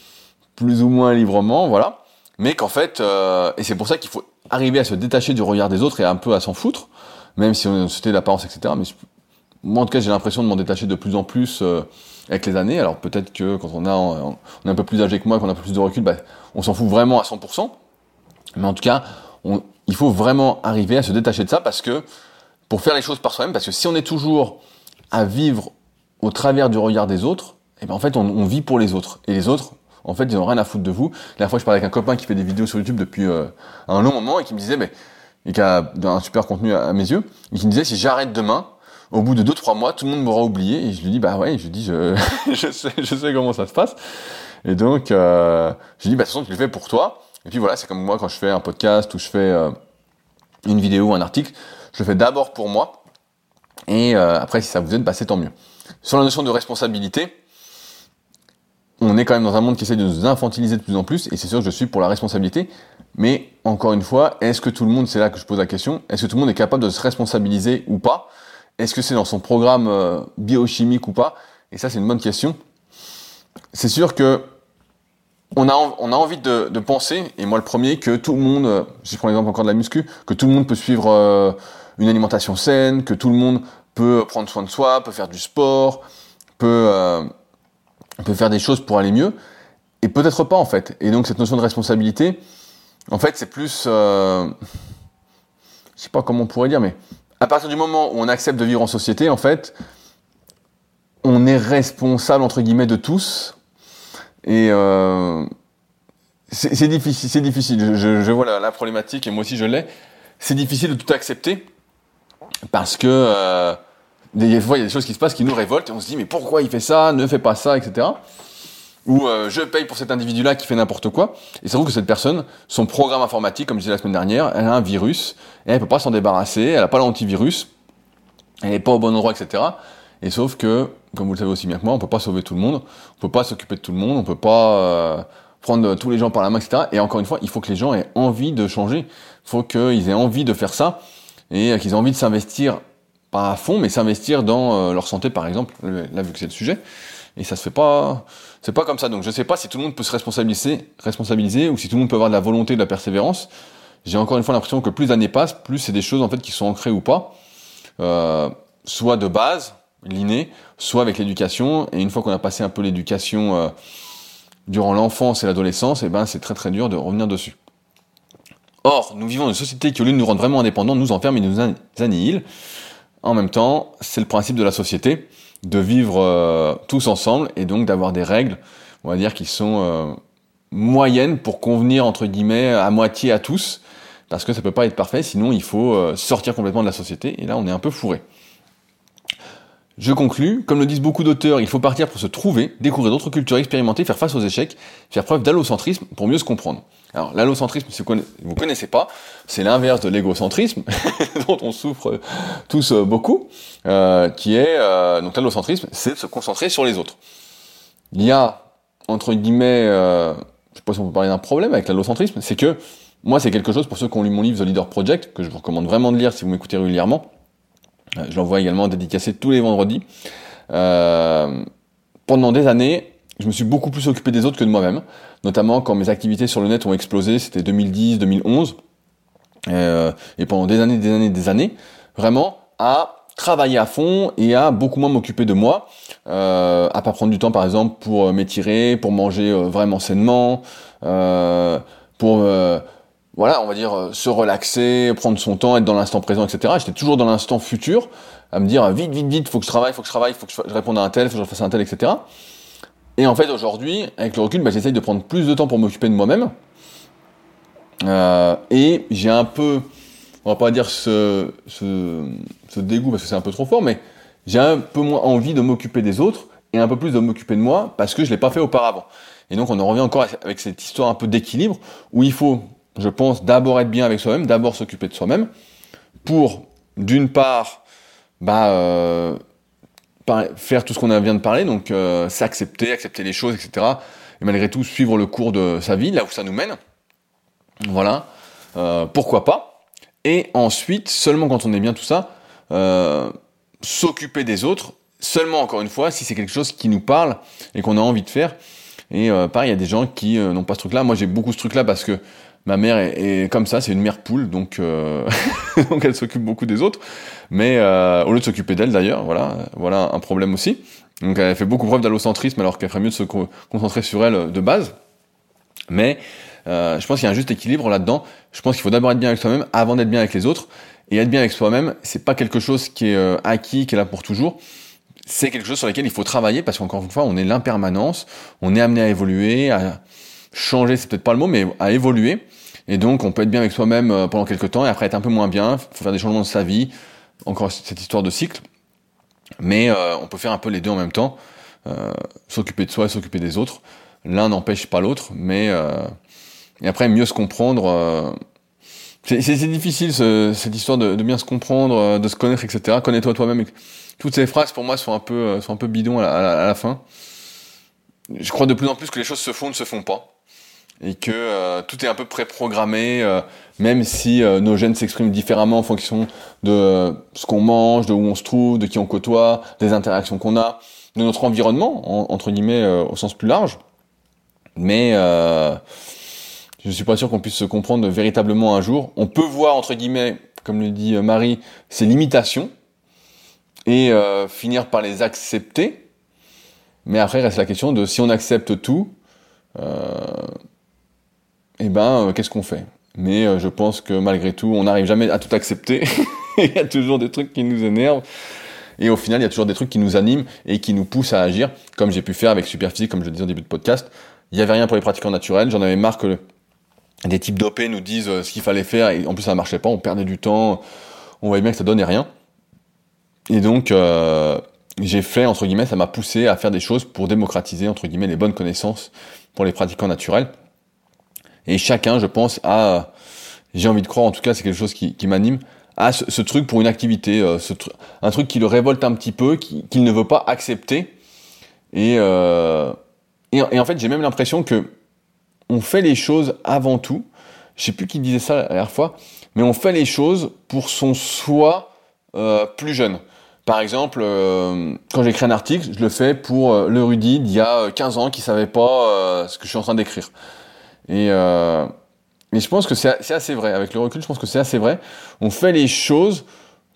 plus ou moins librement, voilà. Mais qu'en fait, euh, et c'est pour ça qu'il faut arriver à se détacher du regard des autres et un peu à s'en foutre, même si on c'était l'apparence, etc. Mais moi, en tout cas, j'ai l'impression de m'en détacher de plus en plus euh, avec les années. Alors peut-être que quand on a, on est un peu plus âgé que moi, qu'on a un peu plus de recul, bah, on s'en fout vraiment à 100%. Mais en tout cas, il faut vraiment arriver à se détacher de ça parce que pour faire les choses par soi-même, parce que si on est toujours à vivre au travers du regard des autres, et eh ben en fait on, vit pour les autres. Et les autres, en fait, ils n'ont rien à foutre de vous. La fois, je parlais avec un copain qui fait des vidéos sur YouTube depuis euh, un long moment et qui me disait, mais, et qui a un super contenu à, à mes yeux, et qui me disait, si j'arrête demain, au bout de 2-3 mois, tout le monde m'aura oublié. Et je lui dis, bah ouais, je lui dis, je, je, sais, je sais comment ça se passe. Et donc, euh, je lui dis, bah de toute façon, tu le fais pour toi. Et puis voilà, c'est comme moi quand je fais un podcast ou je fais euh, une vidéo ou un article, je le fais d'abord pour moi. Et euh, après, si ça vous aide, bah, c'est tant mieux. Sur la notion de responsabilité, on est quand même dans un monde qui essaie de nous infantiliser de plus en plus, et c'est sûr que je suis pour la responsabilité, mais encore une fois, est-ce que tout le monde, c'est là que je pose la question, est-ce que tout le monde est capable de se responsabiliser ou pas? Est-ce que c'est dans son programme euh, biochimique ou pas? Et ça, c'est une bonne question. C'est sûr que on a, on a envie de, penser, et moi le premier, que tout le monde, euh, si je prends l'exemple encore de la muscu, que tout le monde peut suivre euh, une alimentation saine, que tout le monde peut prendre soin de soi, peut faire du sport, peut, euh, peut faire des choses pour aller mieux, et peut-être pas en fait. Et donc cette notion de responsabilité, en fait c'est plus, euh, je sais pas comment on pourrait dire, mais à partir du moment où on accepte de vivre en société, en fait, on est responsable entre guillemets de tous, et euh, c'est difficile. Je, vois la, problématique et moi aussi je l'ai. C'est difficile de tout accepter parce que euh, des fois il y a des choses qui se passent qui nous révoltent et on se dit mais pourquoi il fait ça, ne fait pas ça, etc. Ou euh, je paye pour cet individu-là qui fait n'importe quoi. Et c'est vrai que cette personne, son programme informatique, comme je disais la semaine dernière, elle a un virus et elle peut pas s'en débarrasser. Elle a pas l'antivirus, elle est pas au bon endroit, etc. Et sauf que, comme vous le savez aussi bien que moi, on peut pas sauver tout le monde, on peut pas s'occuper de tout le monde, on peut pas euh, prendre tous les gens par la main, etc. Et encore une fois, il faut que les gens aient envie de changer, il faut qu'ils aient envie de faire ça, et qu'ils aient envie de s'investir, pas à fond, mais s'investir dans euh, leur santé, par exemple, là, vu que c'est le sujet. Et ça se fait pas, c'est pas comme ça. Donc je sais pas si tout le monde peut se responsabiliser, responsabiliser, ou si tout le monde peut avoir de la volonté, de la persévérance. J'ai encore une fois l'impression que plus l'année passe, plus c'est des choses en fait qui sont ancrées ou pas, euh, soit de base, l'inné, soit avec l'éducation. Et une fois qu'on a passé un peu l'éducation euh, durant l'enfance et l'adolescence, et eh ben c'est très très dur de revenir dessus. Or, nous vivons une société qui, au lieu de nous rendre vraiment indépendants, nous enferme et nous annihile. En même temps, c'est le principe de la société de vivre euh, tous ensemble et donc d'avoir des règles, on va dire, qui sont euh, moyennes pour convenir entre guillemets à moitié à tous. parce que ça peut pas être parfait, sinon il faut sortir complètement de la société, et là on est un peu fourré. Je conclus, comme le disent beaucoup d'auteurs, il faut partir pour se trouver, découvrir d'autres cultures, expérimenter, faire face aux échecs, faire preuve d'allocentrisme pour mieux se comprendre. Alors l'allocentrisme, si vous ne connaissez pas, c'est l'inverse de l'égocentrisme, dont on souffre tous euh, beaucoup, euh, qui est, euh, donc l'allocentrisme, c'est de se concentrer sur les autres. Il y a, entre guillemets, euh, je sais pas si on peut parler d'un problème avec l'allocentrisme, c'est que, moi c'est quelque chose, pour ceux qui ont lu mon livre The Leader Project, que je vous recommande vraiment de lire si vous m'écoutez régulièrement, je l'envoie également dédicacé tous les vendredis. Euh, pendant des années, je me suis beaucoup plus occupé des autres que de moi-même, notamment quand mes activités sur le net ont explosé, c'était 2010, 2011, euh, et pendant des années, des années, des années, vraiment à travailler à fond et à beaucoup moins m'occuper de moi, euh, à pas prendre du temps par exemple pour m'étirer, pour manger vraiment sainement, pour voilà, on va dire, euh, se relaxer, prendre son temps, être dans l'instant présent, etc. J'étais toujours dans l'instant futur, à me dire vite, vite, vite, faut que je travaille, faut que je travaille, faut que je réponde à un tel, faut que je fasse un tel, etc. Et en fait, aujourd'hui, avec le recul, bah, j'essaye de prendre plus de temps pour m'occuper de moi-même. Euh, et j'ai un peu, on va pas dire ce, ce, ce dégoût parce que c'est un peu trop fort, mais j'ai un peu moins envie de m'occuper des autres et un peu plus de m'occuper de moi parce que je l'ai pas fait auparavant. Et donc on en revient encore avec cette histoire un peu d'équilibre où il faut je pense, d'abord être bien avec soi-même, d'abord s'occuper de soi-même, pour, d'une part, bah, euh, faire tout ce qu'on vient de parler, donc euh, s'accepter, accepter les choses, etc. Et malgré tout, suivre le cours de sa vie, là où ça nous mène. Voilà. Euh, pourquoi pas? Et ensuite, seulement quand on est bien tout ça, s'occuper des autres, seulement encore une fois, si c'est quelque chose qui nous parle et qu'on a envie de faire. Et pareil, il y a des gens qui n'ont pas ce truc-là. Moi, j'ai beaucoup ce truc-là parce que Ma mère est, comme ça, c'est une mère poule, donc euh, donc elle s'occupe beaucoup des autres, mais euh, au lieu de s'occuper d'elle d'ailleurs, voilà, voilà un problème aussi. Donc elle fait beaucoup preuve d'allocentrisme alors qu'elle ferait mieux de se concentrer sur elle de base. Mais euh, je pense qu'il y a un juste équilibre là-dedans. Je pense qu'il faut d'abord être bien avec soi-même avant d'être bien avec les autres. Et être bien avec soi-même, c'est pas quelque chose qui est euh, acquis, qui est là pour toujours. C'est quelque chose sur lequel il faut travailler parce qu'encore une fois, on est l'impermanence, on est amené à évoluer, à changer, c'est peut-être pas le mot, mais à évoluer. Et donc, on peut être bien avec soi-même euh, pendant quelques temps et après être un peu moins bien. Faut faire des changements de sa vie. Encore cette histoire de cycle. Mais euh, on peut faire un peu les deux en même temps. Euh, s'occuper de soi et s'occuper des autres. L'un n'empêche pas l'autre, mais et après mieux se comprendre. c'est difficile cette histoire de, bien se comprendre, de se connaître, etc. Connais-toi toi-même. Toutes ces phrases pour moi sont un peu sont un peu bidons à la, à la fin. Je crois de plus en plus que les choses se font ou ne se font pas et que euh, tout est un peu préprogrammé, euh, même si euh, nos gènes s'expriment différemment en fonction de ce qu'on mange, de où on se trouve, de qui on côtoie, des interactions qu'on a, de notre environnement, entre guillemets, au sens plus large. Mais je suis pas sûr qu'on puisse se comprendre véritablement un jour. On peut voir, entre guillemets, comme le dit Marie, ses limitations et finir par les accepter. Mais après, reste la question de si on accepte tout, eh ben, euh, qu'est-ce qu'on fait? Mais euh, je pense que malgré tout, on n'arrive jamais à tout accepter. il y a toujours des trucs qui nous énervent. Et au final, il y a toujours des trucs qui nous animent et qui nous poussent à agir, comme j'ai pu faire avec Superphysique, comme je le disais au début de podcast. Il n'y avait rien pour les pratiquants naturels. J'en avais marre que des types d'OP nous disent euh, ce qu'il fallait faire et en plus ça ne marchait pas, on perdait du temps, on voyait bien que ça donnait rien. Et donc, j'ai fait, entre guillemets, ça m'a poussé à faire des choses pour démocratiser, entre guillemets, les bonnes connaissances pour les pratiquants naturels. Et chacun, je pense, a, j'ai envie de croire, en tout cas, c'est quelque chose qui, qui m'anime, a ce, truc pour une activité, euh, ce un truc qui le révolte un petit peu, qu'il ne veut pas accepter. Et, euh, et, en fait, j'ai même l'impression que on fait les choses avant tout. Je sais plus qui disait ça la dernière fois, mais on fait les choses pour son soi euh, plus jeune. Par exemple, quand j'écris un article, je le fais pour le Rudy d'il y a 15 ans qui savait pas ce que je suis en train d'écrire. Et, euh, et je pense que c'est assez vrai. Avec le recul, je pense que c'est assez vrai. On fait les choses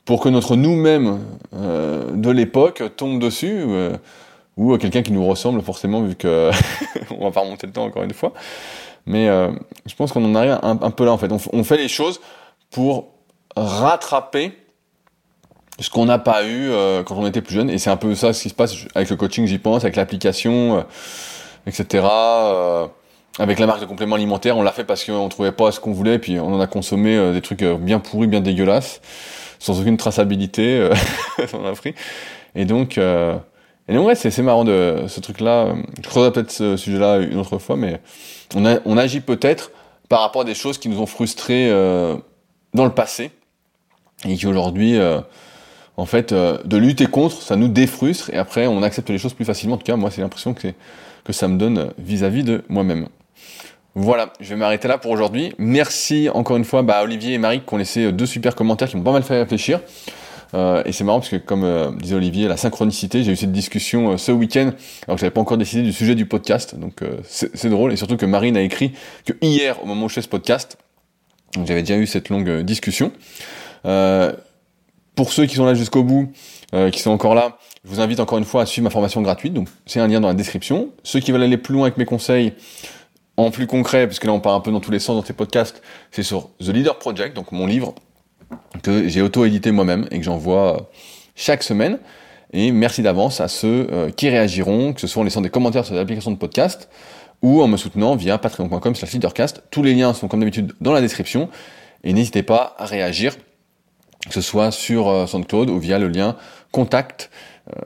pour que notre nous-mêmes euh, de l'époque tombe dessus, euh, ou quelqu'un qui nous ressemble forcément, vu que on va pas remonter le temps encore une fois. Mais euh, je pense qu'on en arrive un, peu là en fait. On, on, fait les choses pour rattraper ce qu'on n'a pas eu euh, quand on était plus jeune. Et c'est un peu ça ce qui se passe avec le coaching, j'y pense, avec l'application, etc avec la marque de compléments alimentaires, on l'a fait parce qu'on trouvait pas ce qu'on voulait, puis on en a consommé des trucs bien pourris, bien dégueulasses, sans aucune traçabilité, on a pris. Et donc, euh, et donc ouais, c'est marrant de ce truc-là. Je creuserai peut-être ce sujet-là une autre fois, mais on agit peut-être par rapport à des choses qui nous ont frustrés euh, dans le passé et qui aujourd'hui, euh, en fait, euh, de lutter contre, ça nous défrustre et après on accepte les choses plus facilement. En tout cas, moi, c'est l'impression que, que ça me donne vis-à-vis de moi-même. Voilà, je vais m'arrêter là pour aujourd'hui. Merci encore une fois bah, à Olivier et Marie qui ont laissé deux super commentaires qui m'ont pas mal fait réfléchir. Euh, et c'est marrant parce que comme euh, disait Olivier, la synchronicité, j'ai eu cette discussion euh, ce week-end alors que j'avais pas encore décidé du sujet du podcast. Donc c'est drôle et surtout que Marine a écrit que hier, au moment où je fais ce podcast, j'avais déjà eu cette longue discussion. pour ceux qui sont là jusqu'au bout, qui sont encore là, je vous invite encore une fois à suivre ma formation gratuite. Donc c'est un lien dans la description. Ceux qui veulent aller plus loin avec mes conseils, en plus concret, puisque là on part un peu dans tous les sens dans ces podcasts, c'est sur The Leader Project, donc mon livre que j'ai auto-édité moi-même et que j'envoie euh, chaque semaine. Et merci d'avance à ceux euh, qui réagiront, que ce soit en laissant des commentaires sur l'application de podcast ou en me soutenant via patreon.com slash leadercast. Tous les liens sont comme d'habitude dans la description. Et n'hésitez pas à réagir, que ce soit sur euh, SoundCloud ou via le lien contact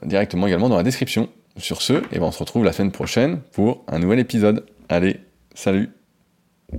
directement également dans la description. Sur ce, et ben on se retrouve la semaine prochaine pour un nouvel épisode. Allez, salut